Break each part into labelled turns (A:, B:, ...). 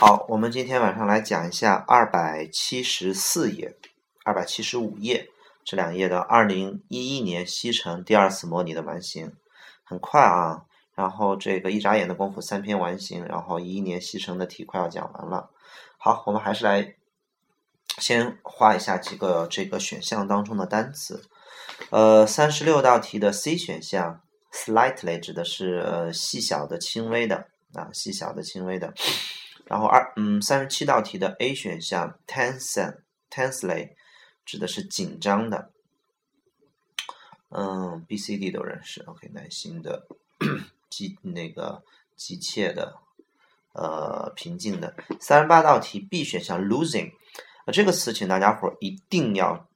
A: 好，我们今天晚上来讲一下二百七十四页、二百七十五页这两页的二零一一年西城第二次模拟的完形，很快啊。然后这个一眨眼的功夫，三篇完形，然后一一年西城的题快要讲完了。好，我们还是来先画一下几个这个选项当中的单词。呃，三十六道题的 C 选项，slightly 指的是呃细小的、轻微的啊，细小的、轻微的。然后二嗯，三十七道题的 A 选项，tense tensely 指的是紧张的，嗯，B、C、D 都认识。OK，耐心的，急那个急切的，呃，平静的。三十八道题 B 选项，losing 啊，这个词请大家伙儿一定要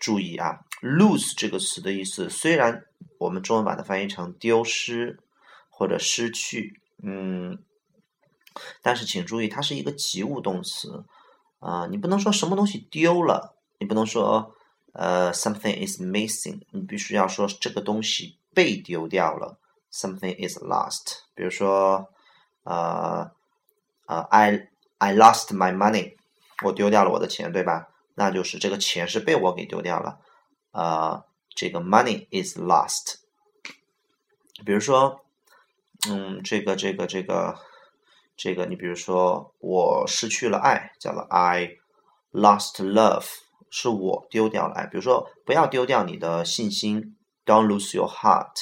A: 注意啊，lose 这个词的意思，虽然我们中文把它翻译成丢失或者失去，嗯。但是请注意，它是一个及物动词，啊，你不能说什么东西丢了，你不能说呃 something is missing，你必须要说这个东西被丢掉了，something is lost。比如说，呃呃，I I lost my money，我丢掉了我的钱，对吧？那就是这个钱是被我给丢掉了，呃，这个 money is lost。比如说，嗯，这个这个这个。这个你比如说，我失去了爱，叫了 I lost love，是我丢掉了爱。比如说，不要丢掉你的信心，Don't lose your heart。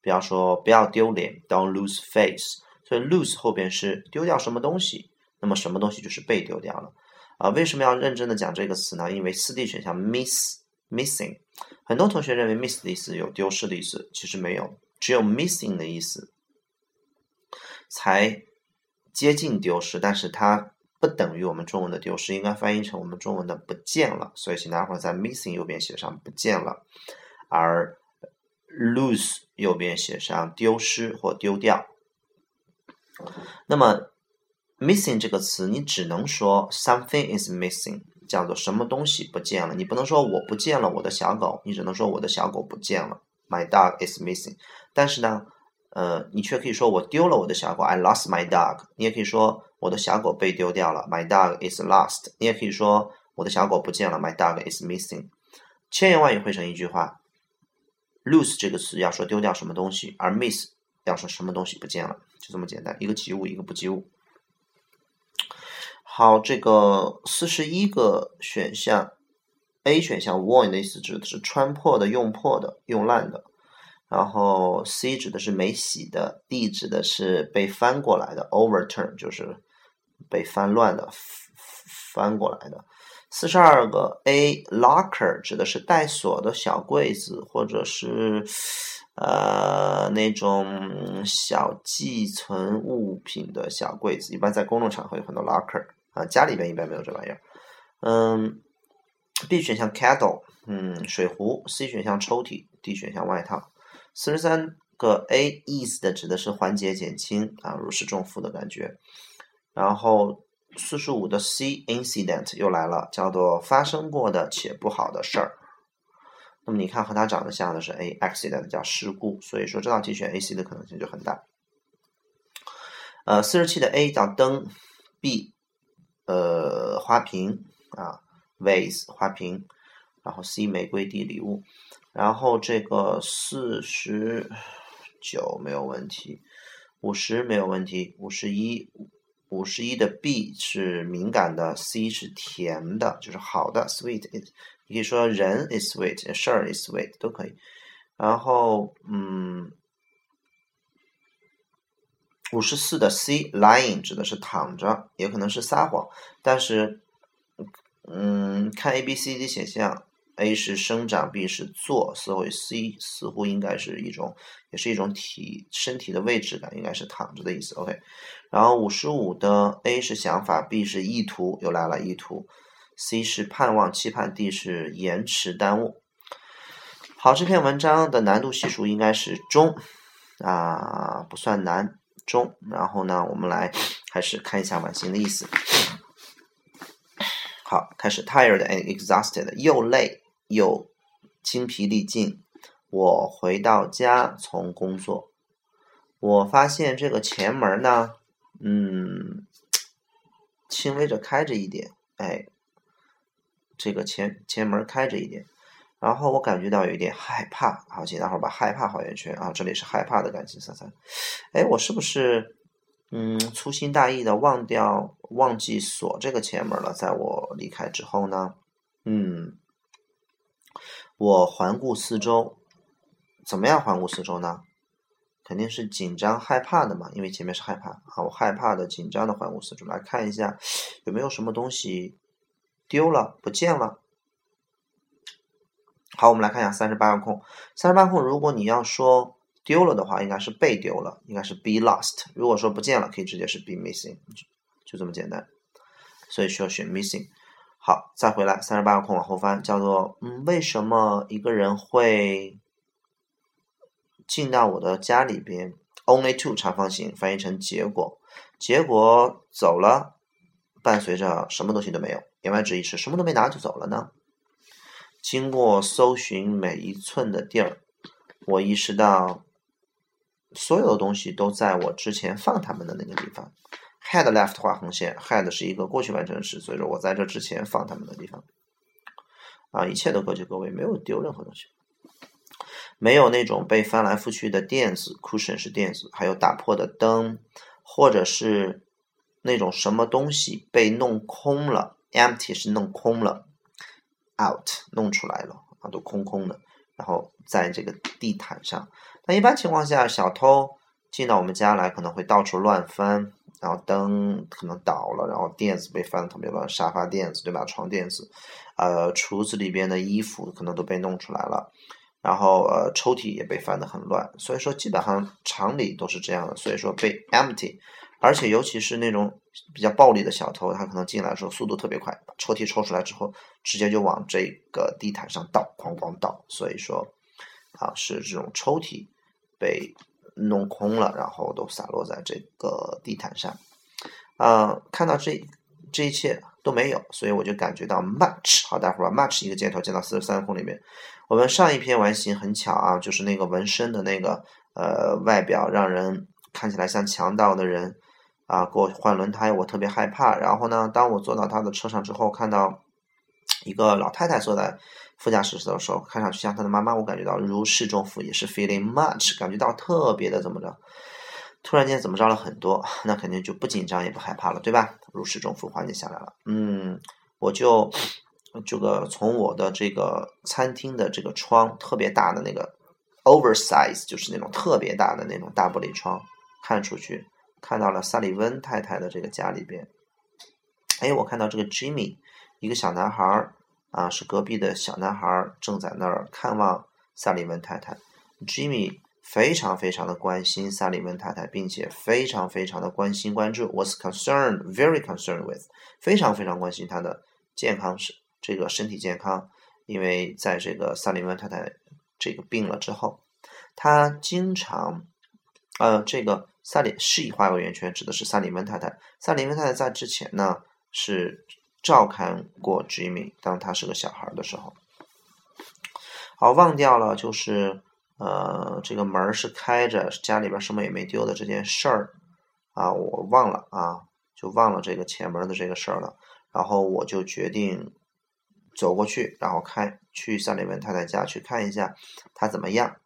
A: 不要说不要丢脸，Don't lose face。所以 lose 后边是丢掉什么东西，那么什么东西就是被丢掉了啊？为什么要认真的讲这个词呢？因为四 D 选项 miss missing，很多同学认为 miss 的意思有丢失的意思，其实没有，只有 missing 的意思才。接近丢失，但是它不等于我们中文的丢失，应该翻译成我们中文的不见了。所以请大家伙在 missing 右边写上不见了，而 lose 右边写上丢失或丢掉。那么 missing 这个词，你只能说 something is missing，叫做什么东西不见了。你不能说我不见了我的小狗，你只能说我的小狗不见了，my dog is missing。但是呢？呃，你却可以说我丢了我的小狗，I lost my dog。你也可以说我的小狗被丢掉了，My dog is lost。你也可以说我的小狗不见了，My dog is missing。千言万语汇成一句话，lose 这个词要说丢掉什么东西，而 miss 要说什么东西不见了，就这么简单，一个及物，一个不及物。好，这个四十一个选项，A 选项 worn 的意思指的是穿破的、用破的、用烂的。然后 C 指的是没洗的，D 指的是被翻过来的，overturn 就是被翻乱的，翻过来的。四十二个 A locker 指的是带锁的小柜子，或者是呃那种小寄存物品的小柜子，一般在公众场合有很多 locker 啊，家里边一般没有这玩意儿。嗯，B 选项 kettle，嗯，水壶；C 选项抽屉；D 选项外套。四十三个 A ease 的指的是缓解、减轻啊，如释重负的感觉。然后四十五的 C incident 又来了，叫做发生过的且不好的事儿。那么你看和它长得像的是 A accident 叫事故，所以说这道题选 A C 的可能性就很大。呃，四十七的 A 叫灯，B 呃花瓶啊 vase 花瓶，然后 C 玫瑰 D 礼物。然后这个四十九没有问题，五十没有问题，五十一，五十一的 B 是敏感的，C 是甜的，就是好的，sweet。你可以说人 is sweet，事儿 is sweet 都可以。然后嗯，五十四的 C lying 指的是躺着，也可能是撒谎，但是嗯，看 A、B、C、D 选项。A 是生长，B 是坐，似乎 C 似乎应该是一种，也是一种体身体的位置感，应该是躺着的意思。OK，然后五十五的 A 是想法，B 是意图，又来了意图，C 是盼望、期盼，D 是延迟、耽误。好，这篇文章的难度系数应该是中，啊，不算难，中。然后呢，我们来开始看一下完形的意思。好，开始，tired and exhausted，又累。又精疲力尽。我回到家从工作，我发现这个前门呢，嗯，轻微着开着一点，哎，这个前前门开着一点，然后我感觉到有一点害怕，好，请大伙儿把害怕画圆圈啊，这里是害怕的感情色彩，哎，我是不是嗯粗心大意的忘掉忘记锁这个前门了？在我离开之后呢，嗯，我环顾四周，怎么样环顾四周呢？肯定是紧张害怕的嘛，因为前面是害怕啊，我害怕的、紧张的环顾四周，来看一下有没有什么东西丢了、不见了。好，我们来看一下三十八个空。三十八空，如果你要说丢了的话，应该是被丢了，应该是 be lost。如果说不见了，可以直接是 be missing，就这么简单。所以需要选 missing。好，再回来，三十八个空往后翻，叫做嗯，为什么一个人会？进到我的家里边，only two 长方形翻译成结果，结果走了，伴随着什么东西都没有。言外之意是什么都没拿就走了呢？经过搜寻每一寸的地儿，我意识到所有的东西都在我之前放他们的那个地方。Head left 画横线，head 是一个过去完成时，所以说我在这之前放他们的地方。啊，一切都各就各位，没有丢任何东西。没有那种被翻来覆去的垫子，cushion 是垫子，还有打破的灯，或者是那种什么东西被弄空了，empty 是弄空了，out 弄出来了啊，都空空的，然后在这个地毯上。那一般情况下，小偷进到我们家来，可能会到处乱翻，然后灯可能倒了，然后垫子被翻的特别乱，沙发垫子对吧？床垫子，呃，橱子里边的衣服可能都被弄出来了。然后呃，抽屉也被翻得很乱，所以说基本上常理都是这样的，所以说被 empty，而且尤其是那种比较暴力的小偷，他可能进来的时候速度特别快，抽屉抽出来之后，直接就往这个地毯上倒，哐哐倒，所以说啊是这种抽屉被弄空了，然后都洒落在这个地毯上，啊，看到这这一切都没有，所以我就感觉到 much，好，待会儿把 much 一个箭头箭到四十三空里面。我们上一篇完形很巧啊，就是那个纹身的那个呃外表让人看起来像强盗的人啊，给我换轮胎，我特别害怕。然后呢，当我坐到他的车上之后，看到一个老太太坐在副驾驶的时候，看上去像他的妈妈，我感觉到如释重负，也是 feeling much，感觉到特别的怎么着，突然间怎么着了很多，那肯定就不紧张也不害怕了，对吧？如释重负，缓解下来了。嗯，我就。这个从我的这个餐厅的这个窗特别大的那个 oversize，就是那种特别大的那种大玻璃窗，看出去看到了萨里温太太的这个家里边。哎，我看到这个 Jimmy，一个小男孩儿啊，是隔壁的小男孩，正在那儿看望萨里文太太。Jimmy 非常非常的关心萨里文太太，并且非常非常的关心关注，was concerned very concerned with，非常非常关心她的健康是。这个身体健康，因为在这个萨利文太太这个病了之后，他经常，呃，这个萨里，she 画个圆圈，指的是萨利文太太。萨利文太太在之前呢是照看过 Jimmy，当他是个小孩的时候。好，忘掉了，就是呃，这个门是开着，家里边什么也没丢的这件事儿啊，我忘了啊，就忘了这个前门的这个事儿了。然后我就决定。走过去，然后看去萨里文太太家去看一下她怎么样。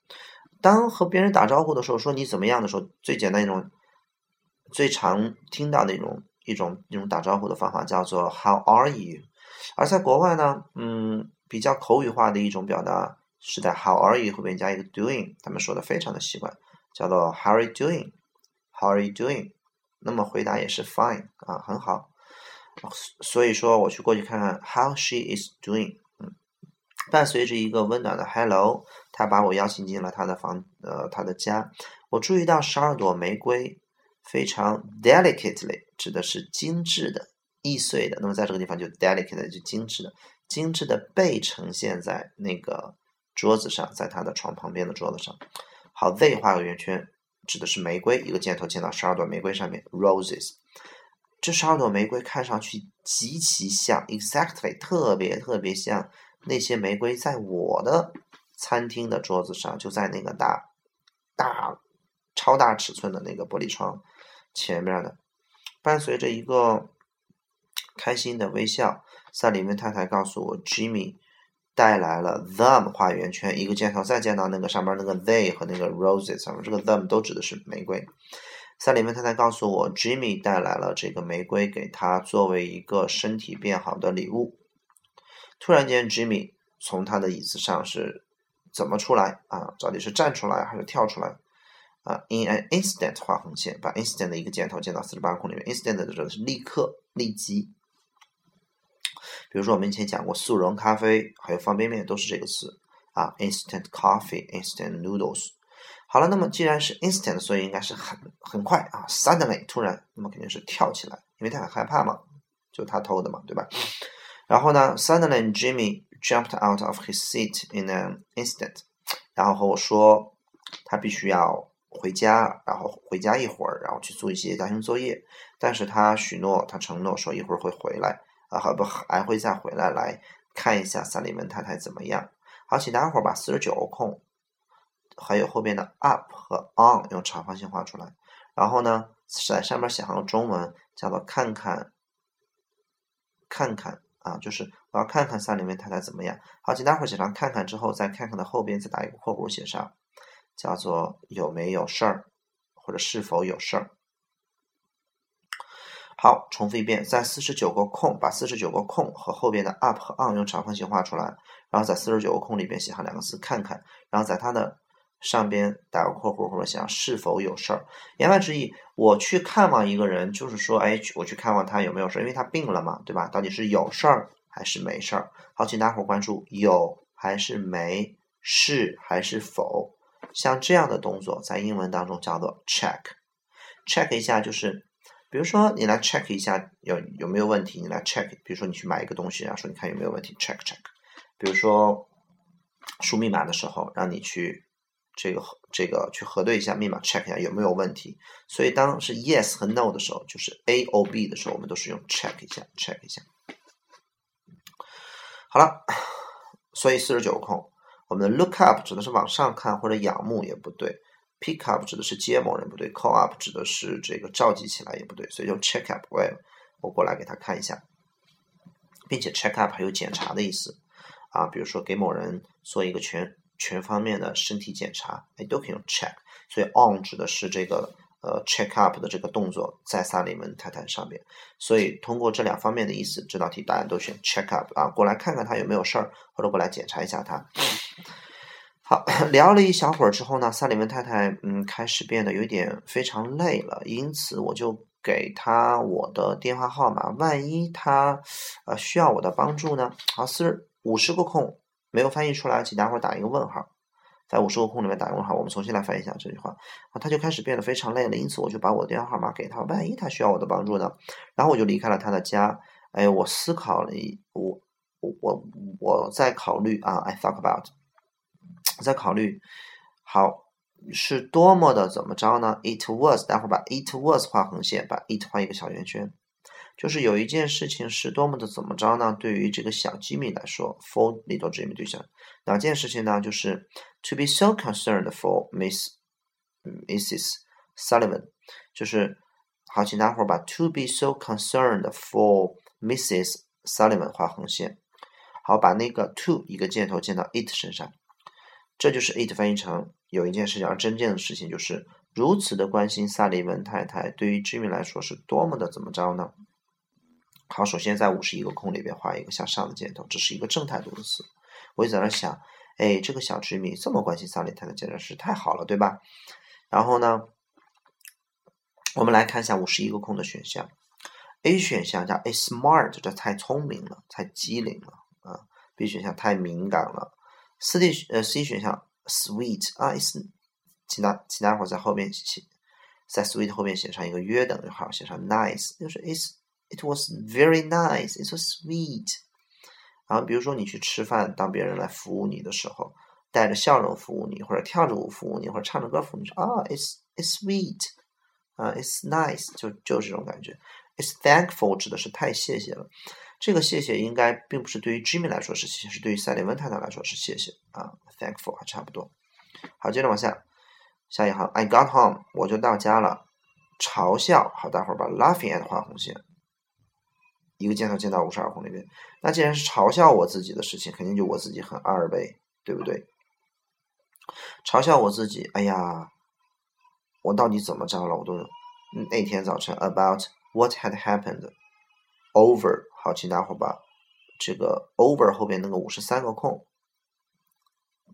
A: 当和别人打招呼的时候，说你怎么样的时候，最简单一种、最常听到的一种、一种、一种打招呼的方法叫做 “How are you？” 而在国外呢，嗯，比较口语化的一种表达是在 “How are you” 后边加一个 “doing”，他们说的非常的习惯，叫做 “How are you doing？”“How are you doing？” 那么回答也是 “Fine” 啊，很好。所以说，我去过去看看，how she is doing。嗯，伴随着一个温暖的 hello，他把我邀请进了他的房，呃，他的家。我注意到十二朵玫瑰非常 delicately，指的是精致的、易碎的。那么在这个地方就 delicate 就精致的，精致的被呈现在那个桌子上，在他的床旁边的桌子上。好，they 画个圆圈，指的是玫瑰，一个箭头箭到十二朵玫瑰上面，roses。这十二朵玫瑰看上去极其像，exactly 特别特别像那些玫瑰在我的餐厅的桌子上，就在那个大大超大尺寸的那个玻璃窗前面的，伴随着一个开心的微笑。萨里文太太告诉我，Jimmy 带来了 them 画圆圈，一个箭头再见到那个上面那个 they 和那个 roses 上面，这个 them 都指的是玫瑰。萨里文太太告诉我，Jimmy 带来了这个玫瑰给他作为一个身体变好的礼物。突然间，Jimmy 从他的椅子上是怎么出来啊？到底是站出来还是跳出来？啊，in an instant 画横线，把 instant 的一个箭头箭到四十八空里面。instant 的这个是立刻、立即。比如说我们以前讲过速溶咖啡，还有方便面都是这个词啊，instant coffee，instant noodles。好了，那么既然是 instant，所以应该是很很快啊，suddenly 突然，那么肯定是跳起来，因为他很害怕嘛，就他偷的嘛，对吧？然后呢，suddenly Jimmy jumped out of his seat in an instant，然后和我说他必须要回家，然后回家一会儿，然后去做一些家庭作业。但是他许诺，他承诺说一会儿会回来啊，还不还会再回来来看一下萨利文太太怎么样。好，请大家伙把四十九个空。还有后边的 up 和 on 用长方形画出来，然后呢，在上面写上中文，叫做看看，看看啊，就是我要看看萨里面太太怎么样。好，请待会儿写上看看之后，在看看的后边再打一个括弧，写上叫做有没有事儿，或者是否有事儿。好，重复一遍，在四十九个空，把四十九个空和后边的 up 和 on 用长方形画出来，然后在四十九个空里边写上两个字看看，然后在它的上边打个括弧或者想是否有事儿，言外之意，我去看望一个人，就是说，哎，我去看望他有没有事儿，因为他病了嘛，对吧？到底是有事儿还是没事儿？好，请大伙关注有还是没，是还是否？像这样的动作在英文当中叫做 check，check 一下就是，比如说你来 check 一下有有没有问题，你来 check，比如说你去买一个东西，然后说你看有没有问题，check check，比如说输密码的时候让你去。这个这个去核对一下密码，check 一下有没有问题。所以当是 yes 和 no 的时候，就是 A O B 的时候，我们都是用 check 一下，check 一下。好了，所以四十九空，我们 look up 指的是往上看或者仰慕也不对，pick up 指的是接某人不对，call up 指的是这个召集起来也不对，所以用 check up。w e l 我过来给他看一下，并且 check up 还有检查的意思啊，比如说给某人做一个全。全方面的身体检查，哎，都可以用 check。所以 on 指的是这个呃 check up 的这个动作在萨利门太太上面。所以通过这两方面的意思，这道题答案都选 check up 啊，过来看看他有没有事儿，或者过来检查一下他。好，聊了一小会儿之后呢，萨利文太太嗯开始变得有点非常累了，因此我就给他我的电话号码，万一他呃需要我的帮助呢？好，四十五十个空。没有翻译出来，请大伙打一个问号，在五十个空里面打个问号。我们重新来翻译一下这句话啊，他就开始变得非常累了，因此我就把我的电话号码给他，万一他需要我的帮助呢？然后我就离开了他的家。哎，我思考了一，我我我我在考虑啊，I thought about，在考虑，好是多么的怎么着呢？It was，待会儿把 It was 画横线，把 It 画一个小圆圈。就是有一件事情是多么的怎么着呢？对于这个小吉米来说，for little Jimmy 对象，哪件事情呢？就是 to be so concerned for Miss Mrs Sullivan，就是好，请大伙儿把 to be so concerned for Mrs Sullivan 画横线，好，把那个 to 一个箭头箭到 it 身上，这就是 it 翻译成有一件事情，而真正的事情就是如此的关心萨利文太太，对于 Jimmy 来说是多么的怎么着呢？好，首先在五十一个空里边画一个向上的箭头，这是一个正态度的词。我就在那想，哎，这个小居民这么关心萨利太太，简直是太好了，对吧？然后呢，我们来看一下五十一个空的选项。A 选项叫 A smart，这太聪明了，太机灵了啊。B 选项太敏感了。四 D 呃 C 选项 sweet 啊，is，请大请大伙在后面写，在 sweet 后面写上一个约等于号，写上 nice，就是 is。It was very nice. It was sweet. 然后，比如说你去吃饭，当别人来服务你的时候，带着笑容服务你，或者跳着舞服务你，或者唱着歌服务你，说啊，it's it's sweet，啊，it's nice，就就是这种感觉。It's thankful 指的是太谢谢了。这个谢谢应该并不是对于 Jimmy 来说是谢谢，是对于赛利文太太来说是谢谢啊。Thankful 还差不多。好，接着往下，下一行，I got home，我就到家了。嘲笑，好，待会儿把 laughing at 画红线。一个箭头箭到五十二空那边。那既然是嘲笑我自己的事情，肯定就我自己很二呗，对不对？嘲笑我自己，哎呀，我到底怎么着了？我都那天早晨 about what had happened over，好，请大伙把这个 over 后边那个五十三个空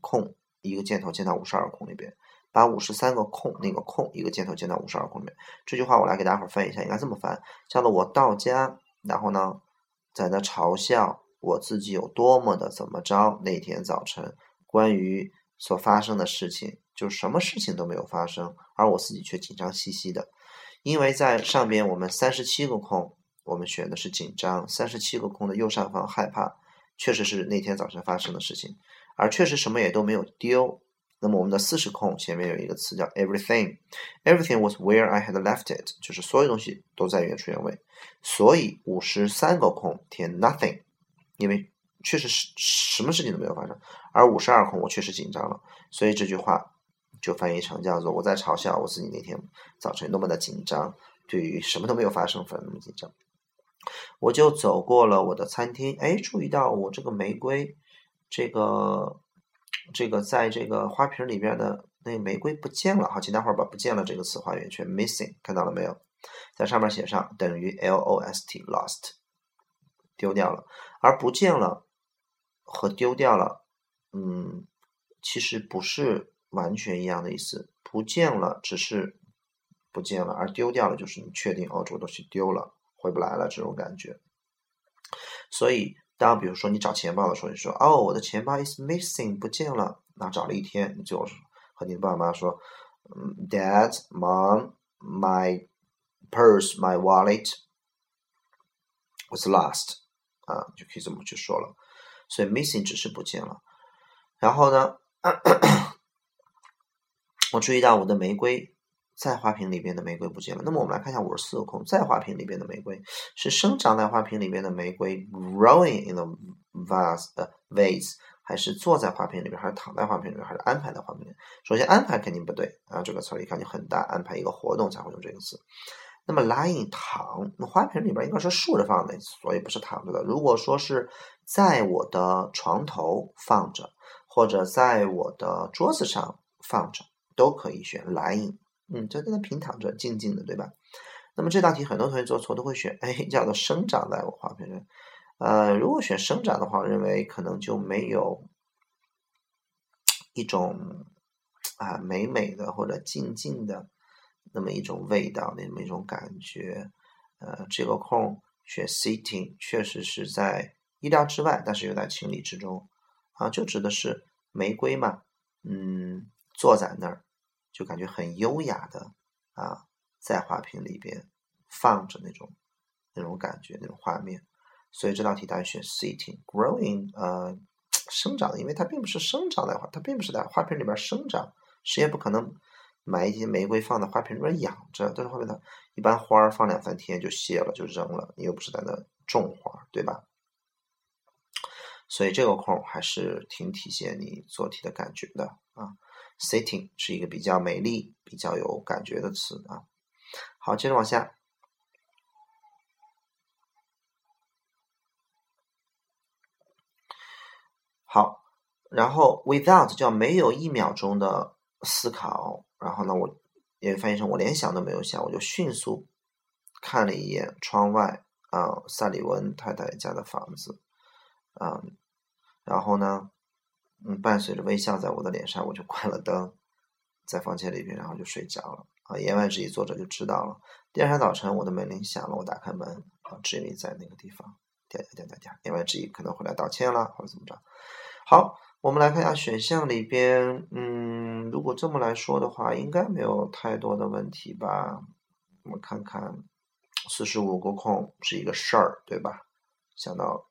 A: 空一个箭头箭到五十二空那边，把五十三个空那个空一个箭头箭到五十二空里面。这句话我来给大伙翻译一下，应该这么翻：叫做我到家，然后呢，在那嘲笑我自己有多么的怎么着。那天早晨关于。所发生的事情，就什么事情都没有发生，而我自己却紧张兮兮的。因为在上边我们三十七个空，我们选的是紧张；三十七个空的右上方害怕，确实是那天早晨发生的事情，而确实什么也都没有丢。那么我们的四十空前面有一个词叫 everything，everything was where I had left it，就是所有东西都在原处原位。所以五十三个空填 nothing，因为。确实是什么事情都没有发生，而五十二空我确实紧张了，所以这句话就翻译成叫做我在嘲笑我自己那天早晨多么的紧张，对于什么都没有发生反而那么紧张。我就走过了我的餐厅，哎，注意到我这个玫瑰，这个这个在这个花瓶里边的那玫瑰不见了，哈，请待会儿把不见了这个词画圆圈，missing，看到了没有？在上面写上等于 lost，lost，丢掉了，而不见了。和丢掉了，嗯，其实不是完全一样的意思。不见了只是不见了，而丢掉了就是你确定哦，这个东西丢了，回不来了这种感觉。所以，当比如说你找钱包的时候，你说哦，我的钱包 is missing，不见了。那找了一天，你就和你的爸爸妈妈说，嗯，Dad, Mom, my purse, my wallet was lost，啊，就可以这么去说了。所以 missing 只是不见了，然后呢，我注意到我的玫瑰在花瓶里边的玫瑰不见了。那么我们来看一下五十四个空在花瓶里边的玫瑰是生长在花瓶里边的玫瑰 growing in the vase 呃 vase 还是坐在花瓶里边，还是躺在花瓶里边，还是安排在花瓶里？首先安排肯定不对啊，这个词儿一看就很大，安排一个活动才会用这个词。那么 lying 躺，那花瓶里边应该是竖着放的，所以不是躺着的。如果说是在我的床头放着，或者在我的桌子上放着，都可以选 lying。嗯，就在那平躺着，静静的，对吧？那么这道题很多同学做错，都会选 A，叫做生长在我花瓶里。呃，如果选生长的话，认为可能就没有一种啊美美的或者静静的。那么一种味道，那么一种感觉，呃，这个空选 sitting 确实是在意料之外，但是又在情理之中，啊，就指的是玫瑰嘛，嗯，坐在那儿就感觉很优雅的啊，在花瓶里边放着那种那种感觉那种画面，所以这道题答案选 sitting，growing 呃生长，因为它并不是生长在花，它并不是在花瓶里边生长，谁也不可能。买一些玫瑰放在花瓶里边养着，但是后面的一般花儿放两三天就谢了，就扔了。你又不是在那种花，对吧？所以这个空还是挺体现你做题的感觉的啊。Sitting 是一个比较美丽、比较有感觉的词啊。好，接着往下。好，然后 without 叫没有一秒钟的思考。然后呢，我也翻译成我连想都没有想，我就迅速看了一眼窗外啊，萨里文太太家的房子啊，然后呢，嗯，伴随着微笑在我的脸上，我就关了灯，在房间里边，然后就睡着了啊。言外之意，作者就知道了。第二天早晨，我的门铃响了，我打开门啊，Jimmy 在那个地方，点点点点点，言外之意可能会来道歉了，或者怎么着。好。我们来看一下选项里边，嗯，如果这么来说的话，应该没有太多的问题吧？我们看看，四十五个空是一个事儿，对吧？想到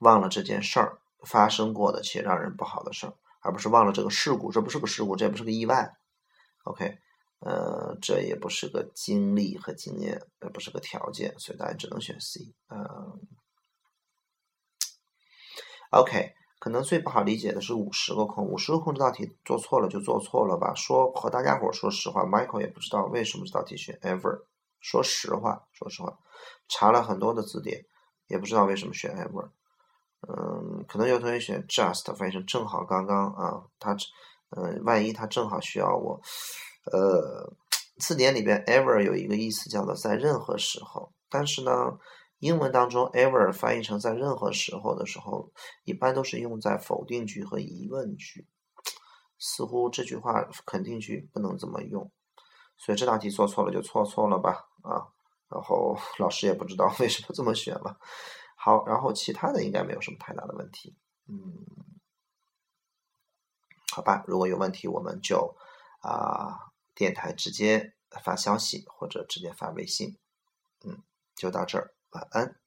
A: 忘了这件事儿发生过的且让人不好的事儿，而不是忘了这个事故，这不是个事故，这也不是个意外。OK，呃，这也不是个经历和经验，也不是个条件，所以大家只能选 C。嗯。OK，可能最不好理解的是五十个空，五十个空这道题做错了就做错了吧。说和大家伙说实话，Michael 也不知道为什么这道题选 ever 说实话，说实话，查了很多的字典，也不知道为什么选 ever。嗯，可能有同学选 just，翻译成正好刚刚啊，他嗯，万一他正好需要我，呃，字典里边 ever 有一个意思叫做在任何时候，但是呢，英文当中 ever 翻译成在任何时候的时候，一般都是用在否定句和疑问句，似乎这句话肯定句不能这么用，所以这道题做错了就错错了吧，啊，然后老师也不知道为什么这么选了。好，然后其他的应该没有什么太大的问题，嗯，好吧，如果有问题我们就啊电台直接发消息或者直接发微信，嗯，就到这儿，晚安。